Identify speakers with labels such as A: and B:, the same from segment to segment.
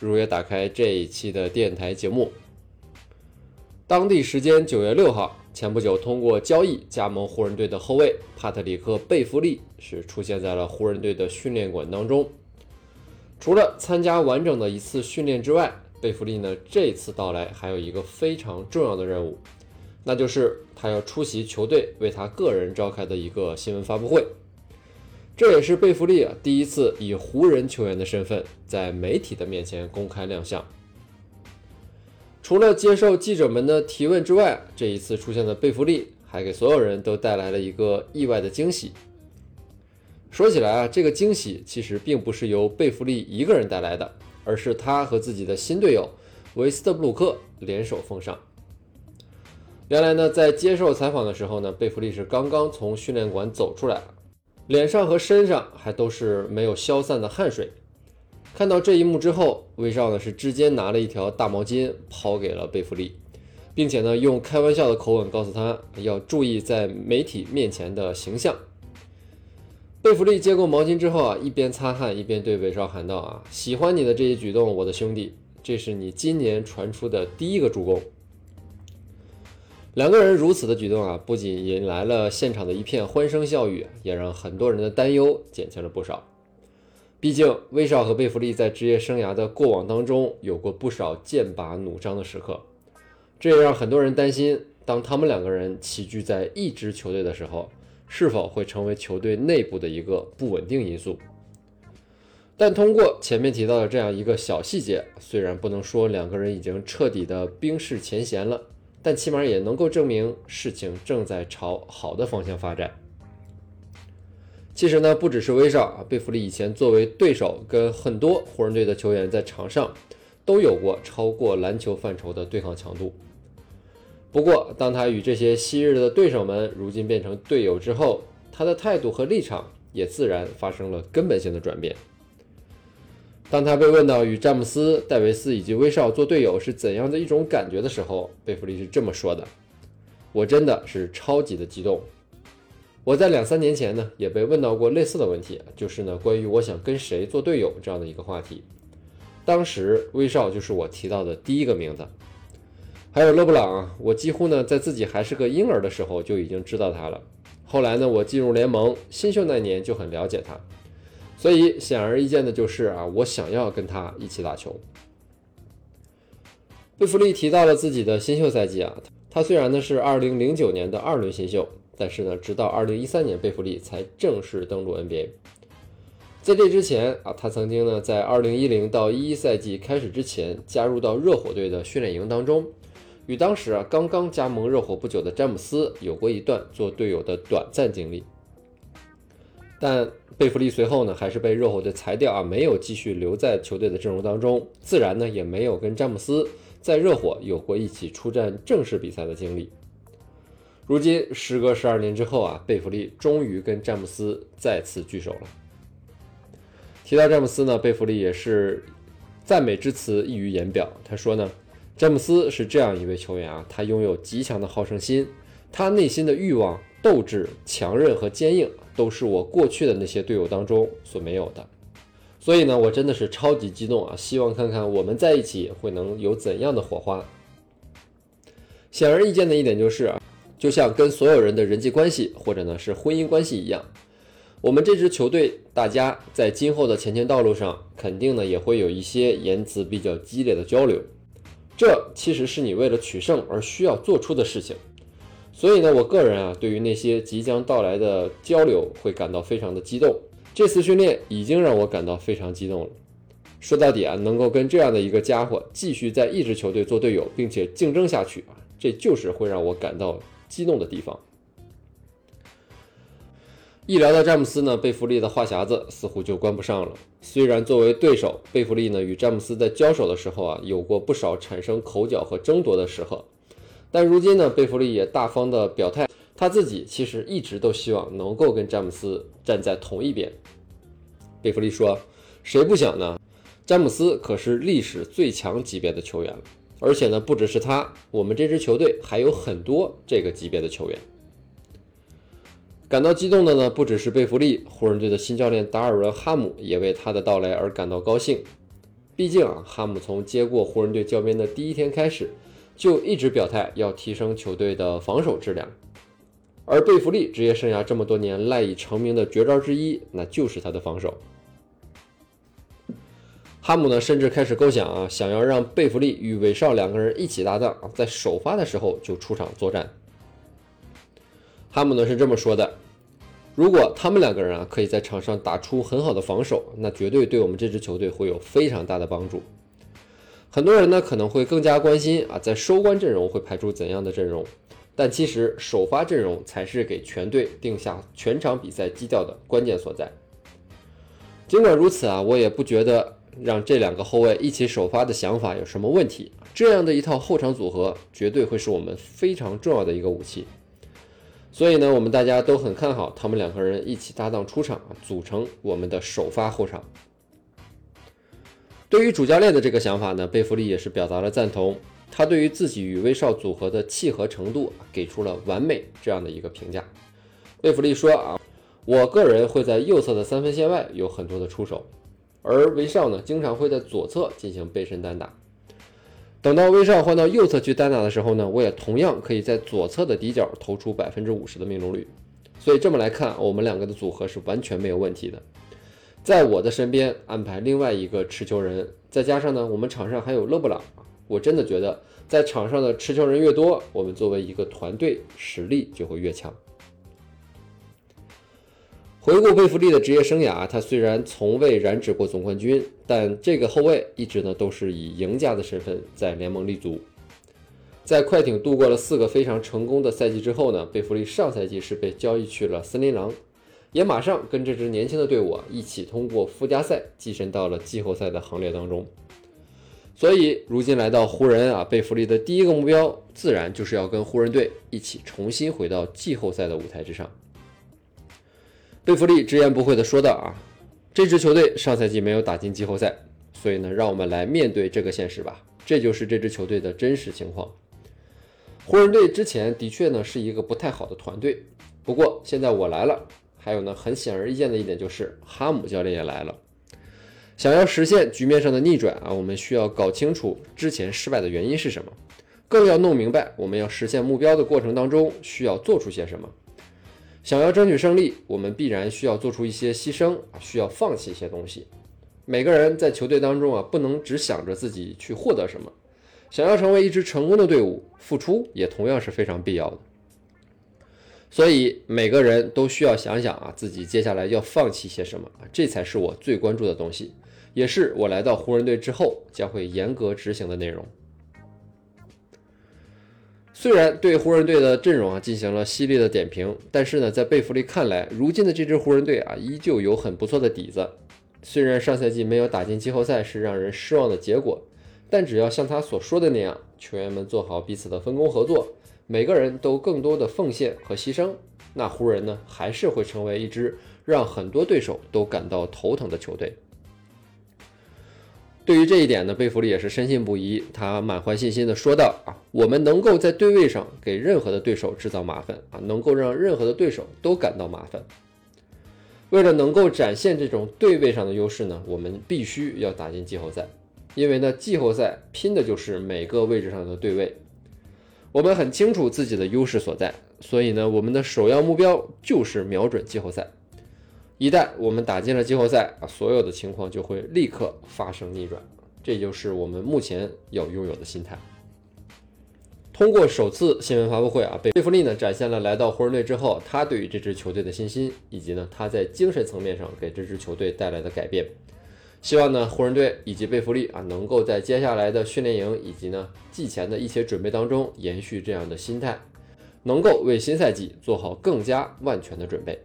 A: 如约打开这一期的电台节目。当地时间九月六号，前不久通过交易加盟湖人队的后卫帕特里克·贝弗利是出现在了湖人队的训练馆当中。除了参加完整的一次训练之外，贝弗利呢这次到来还有一个非常重要的任务，那就是他要出席球队为他个人召开的一个新闻发布会。这也是贝弗利啊第一次以湖人球员的身份在媒体的面前公开亮相。除了接受记者们的提问之外，这一次出现的贝弗利还给所有人都带来了一个意外的惊喜。说起来啊，这个惊喜其实并不是由贝弗利一个人带来的，而是他和自己的新队友维斯特布鲁克联手奉上。原来呢，在接受采访的时候呢，贝弗利是刚刚从训练馆走出来。脸上和身上还都是没有消散的汗水。看到这一幕之后，威少呢是直接拿了一条大毛巾抛给了贝弗利，并且呢用开玩笑的口吻告诉他要注意在媒体面前的形象。贝弗利接过毛巾之后啊，一边擦汗一边对威少喊道：“啊，喜欢你的这一举动，我的兄弟，这是你今年传出的第一个助攻。”两个人如此的举动啊，不仅引来了现场的一片欢声笑语，也让很多人的担忧减轻了不少。毕竟威少和贝弗利在职业生涯的过往当中有过不少剑拔弩张的时刻，这也让很多人担心，当他们两个人齐聚在一支球队的时候，是否会成为球队内部的一个不稳定因素。但通过前面提到的这样一个小细节，虽然不能说两个人已经彻底的冰释前嫌了。但起码也能够证明事情正在朝好的方向发展。其实呢，不只是威少啊，贝弗利以前作为对手，跟很多湖人队的球员在场上都有过超过篮球范畴的对抗强度。不过，当他与这些昔日的对手们如今变成队友之后，他的态度和立场也自然发生了根本性的转变。当他被问到与詹姆斯、戴维斯以及威少做队友是怎样的一种感觉的时候，贝弗利是这么说的：“我真的是超级的激动。我在两三年前呢也被问到过类似的问题，就是呢关于我想跟谁做队友这样的一个话题。当时威少就是我提到的第一个名字，还有勒布朗啊，我几乎呢在自己还是个婴儿的时候就已经知道他了。后来呢我进入联盟新秀那年就很了解他。”所以显而易见的就是啊，我想要跟他一起打球。贝弗利提到了自己的新秀赛季啊，他虽然呢是2009年的二轮新秀，但是呢，直到2013年贝弗利才正式登陆 NBA。在这之前啊，他曾经呢在2010到11赛季开始之前加入到热火队的训练营当中，与当时啊刚刚加盟热火不久的詹姆斯有过一段做队友的短暂经历。但贝弗利随后呢，还是被热火队裁掉啊，没有继续留在球队的阵容当中，自然呢，也没有跟詹姆斯在热火有过一起出战正式比赛的经历。如今时隔十二年之后啊，贝弗利终于跟詹姆斯再次聚首了。提到詹姆斯呢，贝弗利也是赞美之词溢于言表。他说呢，詹姆斯是这样一位球员啊，他拥有极强的好胜心，他内心的欲望。斗志、强韧和坚硬都是我过去的那些队友当中所没有的，所以呢，我真的是超级激动啊！希望看看我们在一起会能有怎样的火花。显而易见的一点就是，就像跟所有人的人际关系或者呢是婚姻关系一样，我们这支球队大家在今后的前进道路上，肯定呢也会有一些言辞比较激烈的交流，这其实是你为了取胜而需要做出的事情。所以呢，我个人啊，对于那些即将到来的交流会感到非常的激动。这次训练已经让我感到非常激动了。说到底啊，能够跟这样的一个家伙继续在一支球队做队友，并且竞争下去啊，这就是会让我感到激动的地方。一聊到詹姆斯呢，贝弗利的话匣子似乎就关不上了。虽然作为对手，贝弗利呢与詹姆斯在交手的时候啊，有过不少产生口角和争夺的时候，但如今呢，贝弗利也大方的表态，他自己其实一直都希望能够跟詹姆斯站在同一边。贝弗利说：“谁不想呢？詹姆斯可是历史最强级别的球员了，而且呢，不只是他，我们这支球队还有很多这个级别的球员。”感到激动的呢，不只是贝弗利，湖人队的新教练达尔文·哈姆也为他的到来而感到高兴。毕竟啊，哈姆从接过湖人队教鞭的第一天开始，就一直表态要提升球队的防守质量。而贝弗利职业生涯这么多年赖以成名的绝招之一，那就是他的防守。哈姆呢，甚至开始构想啊，想要让贝弗利与韦少两个人一起搭档，在首发的时候就出场作战。哈姆呢是这么说的：“如果他们两个人啊可以在场上打出很好的防守，那绝对对我们这支球队会有非常大的帮助。”很多人呢可能会更加关心啊，在收官阵容会排出怎样的阵容？但其实首发阵容才是给全队定下全场比赛基调的关键所在。尽管如此啊，我也不觉得让这两个后卫一起首发的想法有什么问题。这样的一套后场组合绝对会是我们非常重要的一个武器。所以呢，我们大家都很看好他们两个人一起搭档出场，组成我们的首发后场。对于主教练的这个想法呢，贝弗利也是表达了赞同。他对于自己与威少组合的契合程度给出了完美这样的一个评价。贝弗利说啊，我个人会在右侧的三分线外有很多的出手，而威少呢，经常会在左侧进行背身单打。等到威少换到右侧去单打的时候呢，我也同样可以在左侧的底角投出百分之五十的命中率。所以这么来看，我们两个的组合是完全没有问题的。在我的身边安排另外一个持球人，再加上呢，我们场上还有勒布朗，我真的觉得在场上的持球人越多，我们作为一个团队实力就会越强。回顾贝弗利的职业生涯，他虽然从未染指过总冠军，但这个后卫一直呢都是以赢家的身份在联盟立足。在快艇度过了四个非常成功的赛季之后呢，贝弗利上赛季是被交易去了森林狼，也马上跟这支年轻的队伍啊一起通过附加赛跻身到了季后赛的行列当中。所以如今来到湖人啊，贝弗利的第一个目标自然就是要跟湖人队一起重新回到季后赛的舞台之上。贝弗利直言不讳地说道：“啊，这支球队上赛季没有打进季后赛，所以呢，让我们来面对这个现实吧。这就是这支球队的真实情况。湖人队之前的确呢是一个不太好的团队，不过现在我来了，还有呢，很显而易见的一点就是哈姆教练也来了。想要实现局面上的逆转啊，我们需要搞清楚之前失败的原因是什么，更要弄明白我们要实现目标的过程当中需要做出些什么。”想要争取胜利，我们必然需要做出一些牺牲啊，需要放弃一些东西。每个人在球队当中啊，不能只想着自己去获得什么。想要成为一支成功的队伍，付出也同样是非常必要的。所以每个人都需要想想啊，自己接下来要放弃些什么啊，这才是我最关注的东西，也是我来到湖人队之后将会严格执行的内容。虽然对湖人队的阵容啊进行了犀利的点评，但是呢，在贝弗利看来，如今的这支湖人队啊依旧有很不错的底子。虽然上赛季没有打进季后赛是让人失望的结果，但只要像他所说的那样，球员们做好彼此的分工合作，每个人都更多的奉献和牺牲，那湖人呢还是会成为一支让很多对手都感到头疼的球队。对于这一点呢，贝弗利也是深信不疑。他满怀信心的说道：“啊，我们能够在对位上给任何的对手制造麻烦啊，能够让任何的对手都感到麻烦。为了能够展现这种对位上的优势呢，我们必须要打进季后赛。因为呢，季后赛拼的就是每个位置上的对位。我们很清楚自己的优势所在，所以呢，我们的首要目标就是瞄准季后赛。”一旦我们打进了季后赛啊，所有的情况就会立刻发生逆转，这就是我们目前要拥有的心态。通过首次新闻发布会啊，贝弗利呢展现了来到湖人队之后他对于这支球队的信心，以及呢他在精神层面上给这支球队带来的改变。希望呢湖人队以及贝弗利啊能够在接下来的训练营以及呢季前的一些准备当中延续这样的心态，能够为新赛季做好更加万全的准备。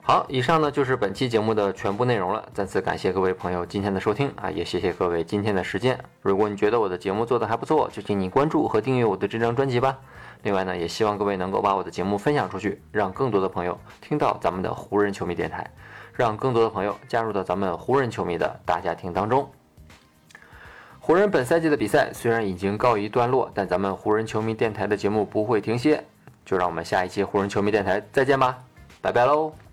B: 好，以上呢就是本期节目的全部内容了。再次感谢各位朋友今天的收听啊，也谢谢各位今天的时间。如果你觉得我的节目做得还不错，就请你关注和订阅我的这张专辑吧。另外呢，也希望各位能够把我的节目分享出去，让更多的朋友听到咱们的湖人球迷电台，让更多的朋友加入到咱们湖人球迷的大家庭当中。湖人本赛季的比赛虽然已经告一段落，但咱们湖人球迷电台的节目不会停歇。就让我们下一期湖人球迷电台再见吧，拜拜喽。